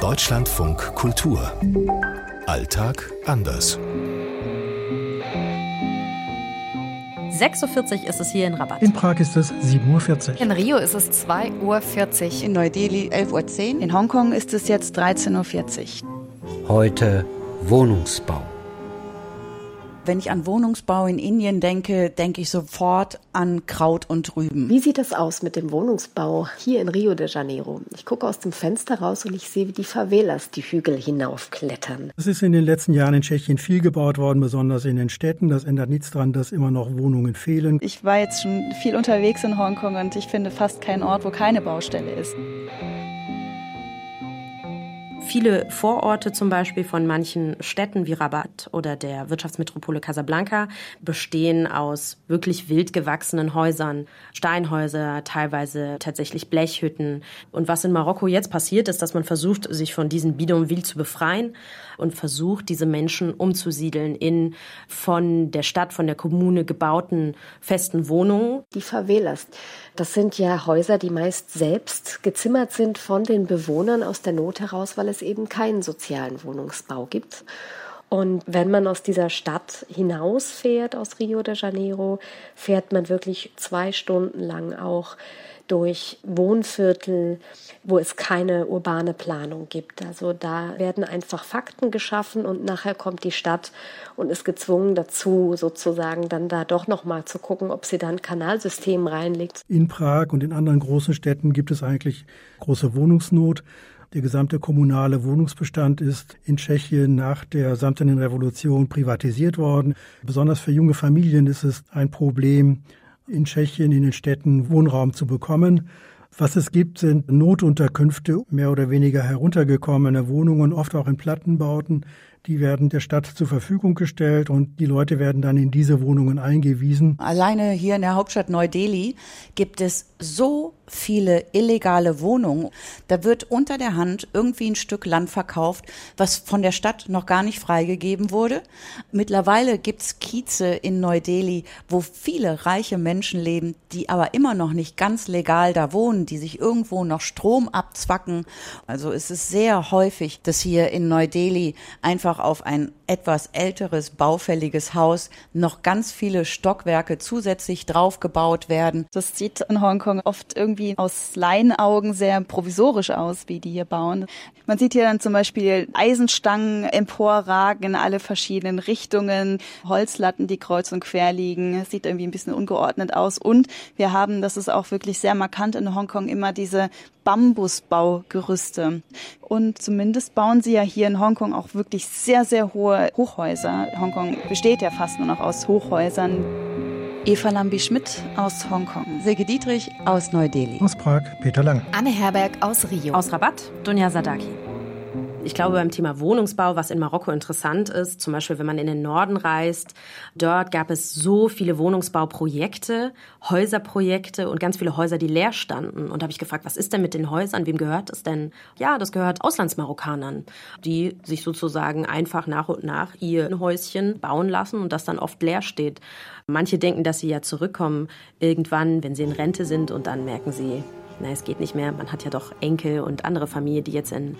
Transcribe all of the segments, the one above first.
Deutschlandfunk Kultur. Alltag anders. 6.40 Uhr ist es hier in Rabat. In Prag ist es 7.40 Uhr. In Rio ist es 2.40 Uhr. In Neu-Delhi 11.10 Uhr. In Hongkong ist es jetzt 13.40 Uhr. Heute Wohnungsbau. Wenn ich an Wohnungsbau in Indien denke, denke ich sofort an Kraut und Rüben. Wie sieht es aus mit dem Wohnungsbau hier in Rio de Janeiro? Ich gucke aus dem Fenster raus und ich sehe, wie die Favelas die Hügel hinaufklettern. Es ist in den letzten Jahren in Tschechien viel gebaut worden, besonders in den Städten. Das ändert nichts daran, dass immer noch Wohnungen fehlen. Ich war jetzt schon viel unterwegs in Hongkong und ich finde fast keinen Ort, wo keine Baustelle ist. Viele Vororte zum Beispiel von manchen Städten wie Rabat oder der Wirtschaftsmetropole Casablanca bestehen aus wirklich wild gewachsenen Häusern, Steinhäuser, teilweise tatsächlich Blechhütten. Und was in Marokko jetzt passiert, ist, dass man versucht, sich von diesen Bidonvilles zu befreien und versucht, diese Menschen umzusiedeln in von der Stadt, von der Kommune gebauten festen Wohnungen. Die Favelas, das sind ja Häuser, die meist selbst gezimmert sind von den Bewohnern aus der Not heraus, weil es eben keinen sozialen Wohnungsbau gibt. Und wenn man aus dieser Stadt hinausfährt, aus Rio de Janeiro, fährt man wirklich zwei Stunden lang auch durch Wohnviertel, wo es keine urbane Planung gibt. Also da werden einfach Fakten geschaffen und nachher kommt die Stadt und ist gezwungen dazu, sozusagen dann da doch noch mal zu gucken, ob sie da ein Kanalsystem reinlegt. In Prag und in anderen großen Städten gibt es eigentlich große Wohnungsnot. Der gesamte kommunale Wohnungsbestand ist in Tschechien nach der samtenen Revolution privatisiert worden. Besonders für junge Familien ist es ein Problem, in Tschechien in den Städten Wohnraum zu bekommen. Was es gibt, sind Notunterkünfte, mehr oder weniger heruntergekommene Wohnungen, oft auch in Plattenbauten. Die werden der Stadt zur Verfügung gestellt und die Leute werden dann in diese Wohnungen eingewiesen. Alleine hier in der Hauptstadt Neu-Delhi gibt es so viele illegale Wohnungen. Da wird unter der Hand irgendwie ein Stück Land verkauft, was von der Stadt noch gar nicht freigegeben wurde. Mittlerweile gibt's Kieze in Neu-Delhi, wo viele reiche Menschen leben, die aber immer noch nicht ganz legal da wohnen, die sich irgendwo noch Strom abzwacken. Also es ist sehr häufig, dass hier in Neu-Delhi einfach auf ein etwas älteres, baufälliges Haus noch ganz viele Stockwerke zusätzlich draufgebaut werden. Das sieht in Hongkong oft irgendwie aus Laienaugen sehr provisorisch aus, wie die hier bauen. Man sieht hier dann zum Beispiel Eisenstangen emporragen in alle verschiedenen Richtungen, Holzlatten, die kreuz und quer liegen. Es sieht irgendwie ein bisschen ungeordnet aus. Und wir haben, das ist auch wirklich sehr markant in Hongkong, immer diese Bambusbaugerüste. Und zumindest bauen sie ja hier in Hongkong auch wirklich sehr, sehr hohe Hochhäuser. Hongkong besteht ja fast nur noch aus Hochhäusern. Eva Lambi-Schmidt aus Hongkong. Silke Dietrich aus Neu-Delhi. Aus Prag, Peter Lang. Anne Herberg aus Rio. Aus Rabat, Dunja Sadaki. Ich glaube, beim Thema Wohnungsbau, was in Marokko interessant ist, zum Beispiel, wenn man in den Norden reist, dort gab es so viele Wohnungsbauprojekte, Häuserprojekte und ganz viele Häuser, die leer standen. Und da habe ich gefragt, was ist denn mit den Häusern? Wem gehört es denn? Ja, das gehört Auslandsmarokkanern, die sich sozusagen einfach nach und nach ihr Häuschen bauen lassen und das dann oft leer steht. Manche denken, dass sie ja zurückkommen irgendwann, wenn sie in Rente sind und dann merken sie, na, es geht nicht mehr. Man hat ja doch Enkel und andere Familie, die jetzt in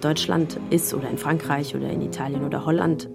Deutschland ist oder in Frankreich oder in Italien oder Holland